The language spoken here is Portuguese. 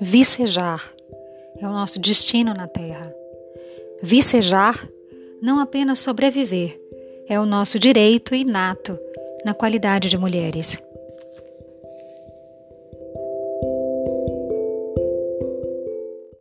Vicejar é o nosso destino na Terra. Vicejar, não apenas sobreviver, é o nosso direito inato na qualidade de mulheres.